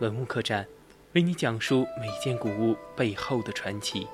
文物客栈，为你讲述每件古物背后的传奇。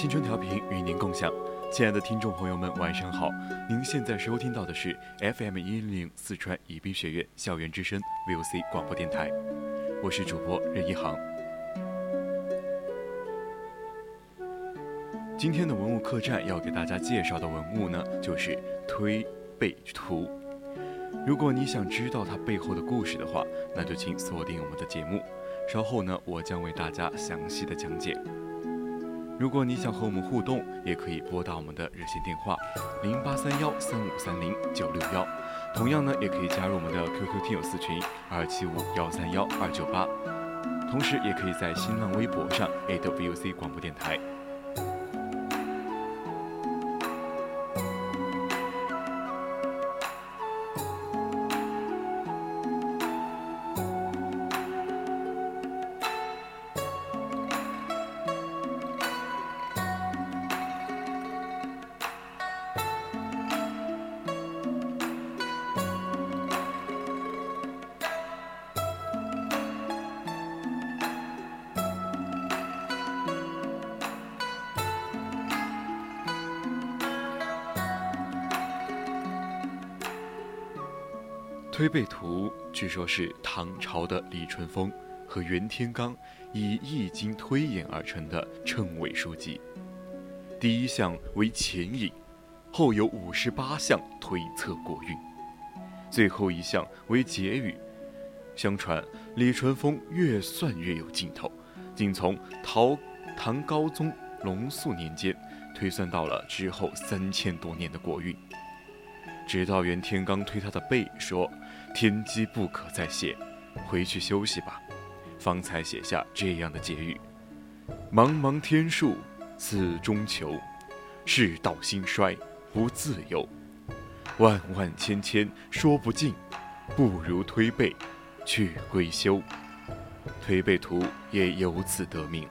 青春调频与您共享，亲爱的听众朋友们，晚上好！您现在收听到的是 FM 一零四川宜宾学院校园之声 VOC 广播电台，我是主播任一航。今天的文物客栈要给大家介绍的文物呢，就是推背图。如果你想知道它背后的故事的话，那就请锁定我们的节目，稍后呢，我将为大家详细的讲解。如果你想和我们互动，也可以拨打我们的热线电话零八三幺三五三零九六幺，同样呢，也可以加入我们的 QQ 听友四群二七五幺三幺二九八，同时也可以在新浪微博上 A W C 广播电台。推背图据说是唐朝的李淳风和袁天罡以《易经》推演而成的称谓书籍。第一项为前引，后有五十八项推测国运，最后一项为结语。相传李淳风越算越有劲头，竟从唐唐高宗龙肃年间推算到了之后三千多年的国运。直到袁天罡推他的背说：“天机不可再泄，回去休息吧。”方才写下这样的结语：“茫茫天数此中求，世道兴衰不自由。万万千千说不尽，不如推背去归休。”推背图也由此得名。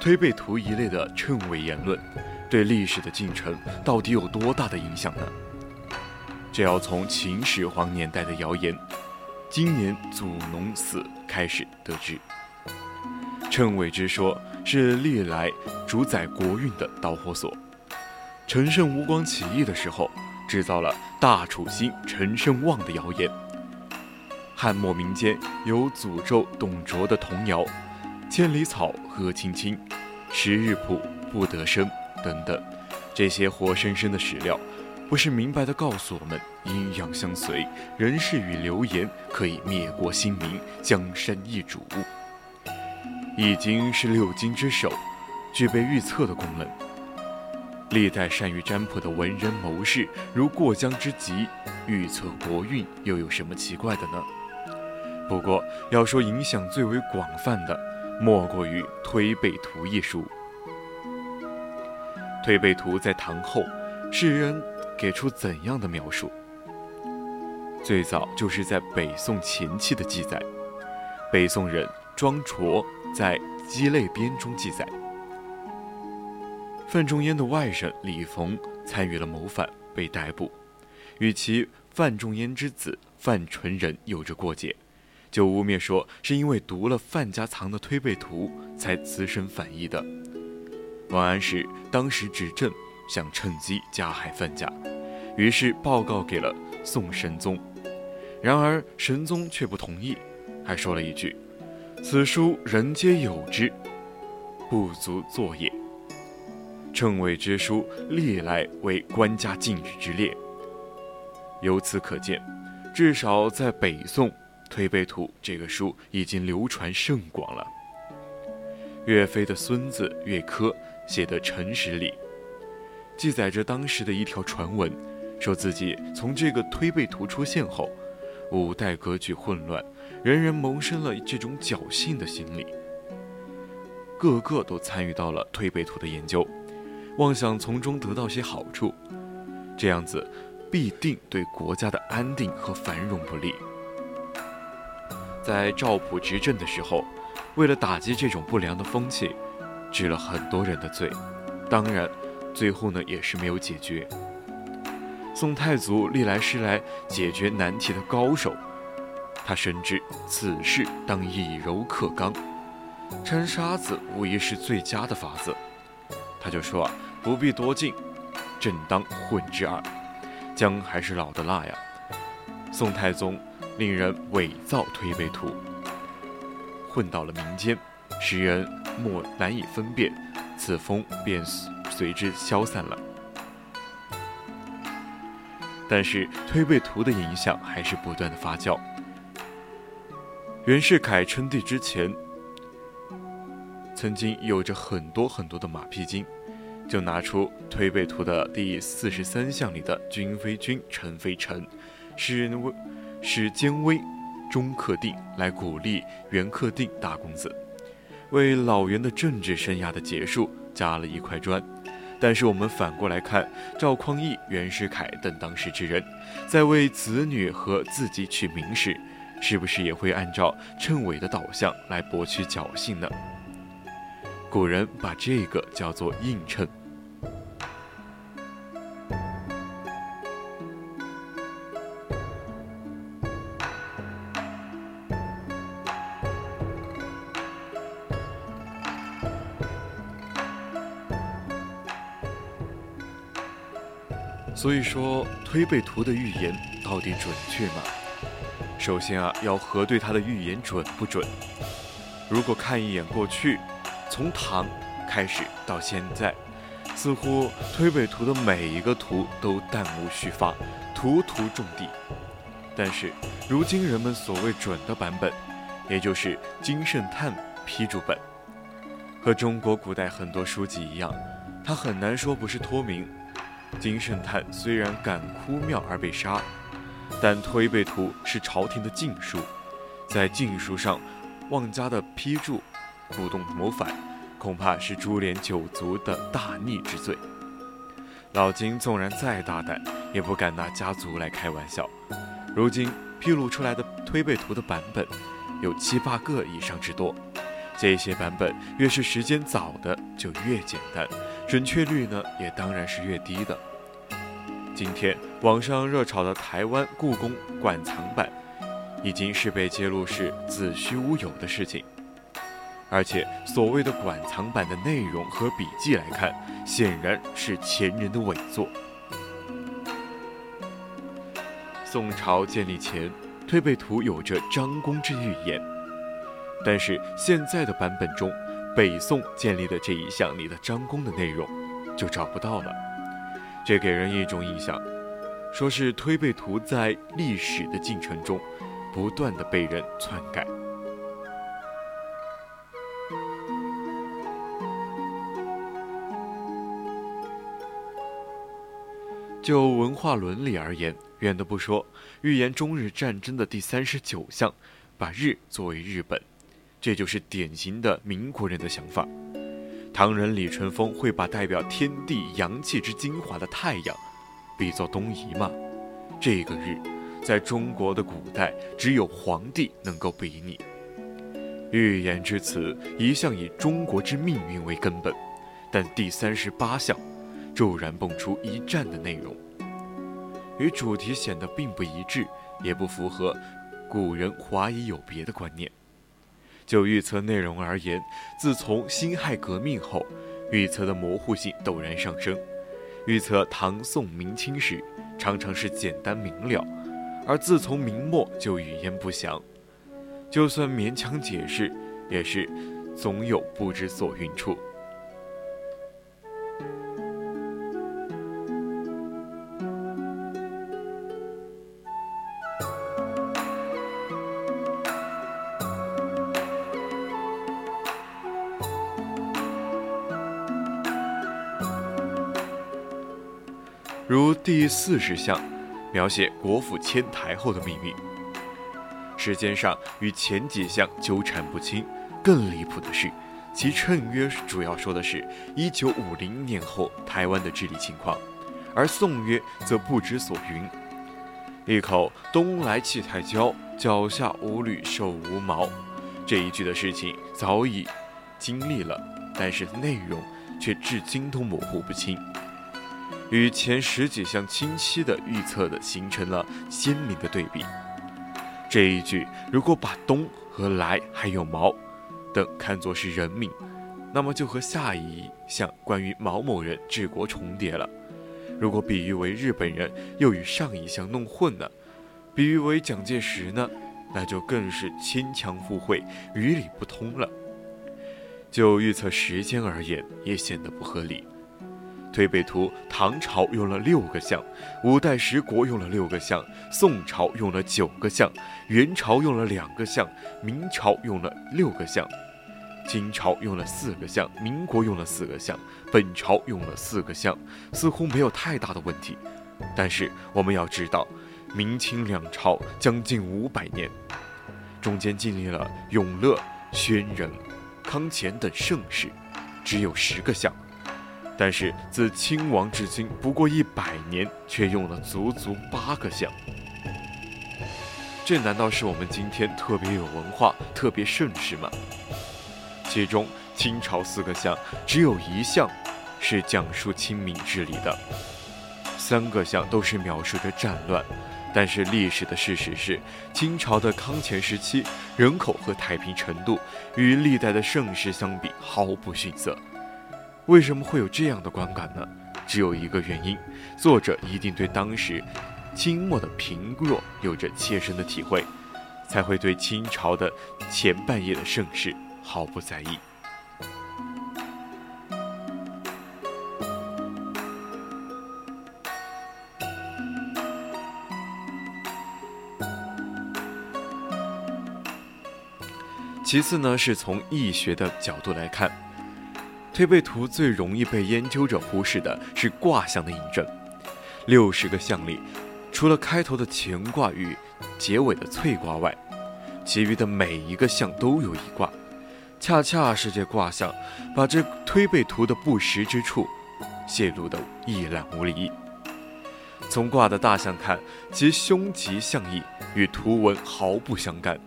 推背图一类的谶纬言论，对历史的进程到底有多大的影响呢？这要从秦始皇年代的谣言“今年祖农死”开始得知。谶纬之说是历来主宰国运的导火索。陈胜吴广起义的时候，制造了“大楚兴，陈胜旺”的谣言。汉末民间有诅咒董卓的童谣。千里草何青青，十日卜不得生等等，这些活生生的史料，不是明白的告诉我们阴阳相随，人事与流言可以灭国兴民，江山易主。易经是六经之首，具备预测的功能。历代善于占卜的文人谋士，如过江之鲫，预测国运，又有什么奇怪的呢？不过，要说影响最为广泛的，莫过于《推背图》一书。《推背图》在唐后，世人给出怎样的描述？最早就是在北宋前期的记载。北宋人庄绰在《鸡肋编》中记载，范仲淹的外甥李逢参与了谋反，被逮捕，与其范仲淹之子范纯仁有着过节，就污蔑说是因为读了范家藏的《推背图》才滋生反意的。王安石当时执政，想趁机加害范家，于是报告给了宋神宗。然而神宗却不同意，还说了一句：“此书人皆有之，不足作也。”称谓之书历来为官家禁止之列。由此可见，至少在北宋，《推背图》这个书已经流传甚广了。岳飞的孙子岳珂写的《陈实里》，记载着当时的一条传闻，说自己从这个《推背图》出现后，五代格局混乱，人人萌生了这种侥幸的心理，个个都参与到了《推背图》的研究，妄想从中得到些好处，这样子。必定对国家的安定和繁荣不利。在赵普执政的时候，为了打击这种不良的风气，治了很多人的罪，当然，最后呢也是没有解决。宋太祖历来是来解决难题的高手，他深知此事当以柔克刚，掺沙子无疑是最佳的法子。他就说啊，不必多进，正当混之二。姜还是老的辣呀！宋太宗令人伪造推背图，混到了民间，使人莫难以分辨，此风便随之消散了。但是推背图的影响还是不断的发酵。袁世凯称帝之前，曾经有着很多很多的马屁精。就拿出《推背图》的第四十三项里的“君非君，臣非臣，使人使兼威，钟克定”来鼓励袁克定大公子，为老袁的政治生涯的结束加了一块砖。但是我们反过来看，赵匡胤、袁世凯等当时之人，在为子女和自己取名时，是不是也会按照称谓的导向来博取侥幸呢？古人把这个叫做映衬。所以说，推背图的预言到底准确吗？首先啊，要核对他的预言准不准。如果看一眼过去，从唐开始到现在，似乎推背图的每一个图都弹无虚发，图图中地。但是，如今人们所谓准的版本，也就是金圣叹批注本，和中国古代很多书籍一样，它很难说不是托名。金圣叹虽然敢哭庙而被杀，但《推背图》是朝廷的禁书，在禁书上妄加的批注，鼓动谋反，恐怕是株连九族的大逆之罪。老金纵然再大胆，也不敢拿家族来开玩笑。如今披露出来的《推背图》的版本有七八个以上之多，这些版本越是时间早的，就越简单。准确率呢，也当然是越低的。今天网上热炒的台湾故宫馆藏版，已经是被揭露是子虚乌有的事情。而且所谓的馆藏版的内容和笔记来看，显然是前人的伪作。宋朝建立前，《推背图》有着张公之预言，但是现在的版本中。北宋建立的这一项里的张公的内容，就找不到了。这给人一种印象，说是推背图在历史的进程中，不断的被人篡改。就文化伦理而言，远的不说，预言中日战争的第三十九项，把日作为日本。这就是典型的民国人的想法。唐人李淳风会把代表天地阳气之精华的太阳，比作东夷吗？这个日，在中国的古代，只有皇帝能够比拟。预言之词一向以中国之命运为根本，但第三十八项，骤然蹦出一战的内容。与主题显得并不一致，也不符合古人华夷有别的观念。就预测内容而言，自从辛亥革命后，预测的模糊性陡然上升。预测唐宋明清时，常常是简单明了，而自从明末就语焉不详。就算勉强解释，也是总有不知所云处。四十项，描写国府迁台后的命运。时间上与前几项纠缠不清，更离谱的是，其谶约主要说的是1950年后台湾的治理情况，而宋约则不知所云。一口“东来气太骄，脚下无履兽无毛”，这一句的事情早已经历了，但是内容却至今都模糊不清。与前十几项清晰的预测的形成了鲜明的对比。这一句如果把“东”和“来”还有“毛”等看作是人名，那么就和下一项关于毛某人治国重叠了。如果比喻为日本人，又与上一项弄混了；比喻为蒋介石呢，那就更是牵强附会，语理不通了。就预测时间而言，也显得不合理。推背图，唐朝用了六个象，五代十国用了六个象，宋朝用了九个象，元朝用了两个象，明朝用了六个象，清朝用了四个象，民国用了四个象，本朝用了四个象，似乎没有太大的问题。但是我们要知道，明清两朝将近五百年，中间经历了永乐、宣仁、康乾等盛世，只有十个象。但是自清亡至今不过一百年，却用了足足八个象。这难道是我们今天特别有文化、特别盛世吗？其中清朝四个象，只有一项是讲述清明治理的，三个象都是描述着战乱。但是历史的事实是，清朝的康乾时期人口和太平程度与历代的盛世相比毫不逊色。为什么会有这样的观感呢？只有一个原因，作者一定对当时清末的贫弱有着切身的体会，才会对清朝的前半叶的盛世毫不在意。其次呢，是从易学的角度来看。推背图最容易被研究者忽视的是卦象的印证。六十个象里，除了开头的乾卦与结尾的萃卦外，其余的每一个象都有一卦。恰恰是这卦象，把这推背图的不实之处泄露得一览无遗。从卦的大象看，其凶吉象意与图文毫不相干。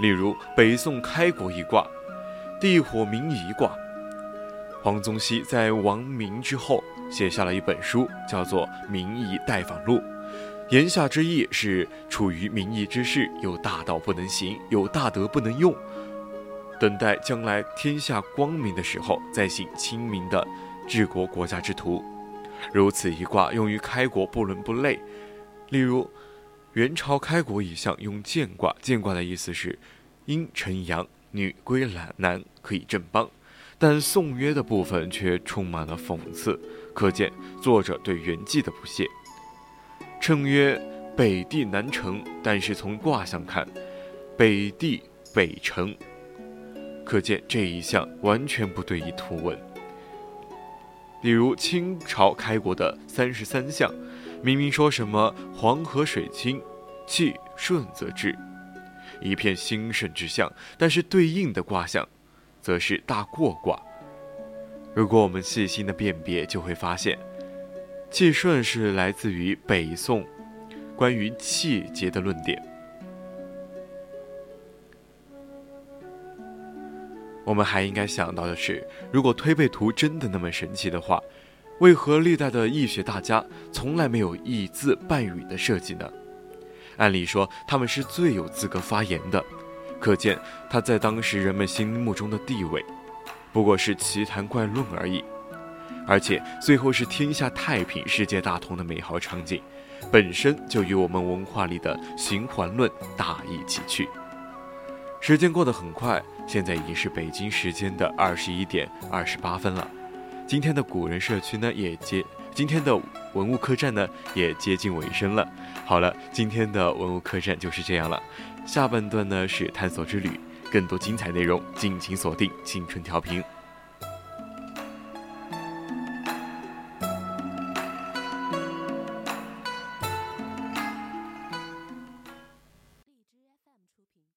例如北宋开国一卦，地火明夷卦。黄宗羲在亡明之后写下了一本书，叫做《明夷待访录》，言下之意是处于明夷之势，有大道不能行，有大德不能用，等待将来天下光明的时候再行清明的治国国家之途。如此一卦用于开国不伦不类。例如，元朝开国一项用建卦，建卦的意思是阴成阳，女归男，男可以正邦。但宋约的部分却充满了讽刺，可见作者对原记的不屑。称曰北地南城，但是从卦象看，北地北城，可见这一项完全不对一图文。比如清朝开国的三十三项，明明说什么黄河水清，气顺则治，一片兴盛之象，但是对应的卦象。则是大过卦。如果我们细心的辨别，就会发现，气顺是来自于北宋关于气节的论点。我们还应该想到的是，如果推背图真的那么神奇的话，为何历代的易学大家从来没有一字半语的设计呢？按理说他们是最有资格发言的，可见他在当时人们心目中的地位，不过是奇谈怪论而已。而且最后是天下太平、世界大同的美好场景，本身就与我们文化里的循环论大异其趣。时间过得很快，现在已经是北京时间的二十一点二十八分了。今天的古人社区呢，也接今天的文物客栈呢，也接近尾声了。好了，今天的文物客栈就是这样了。下半段呢是探索之旅，更多精彩内容，敬请锁定青春调频。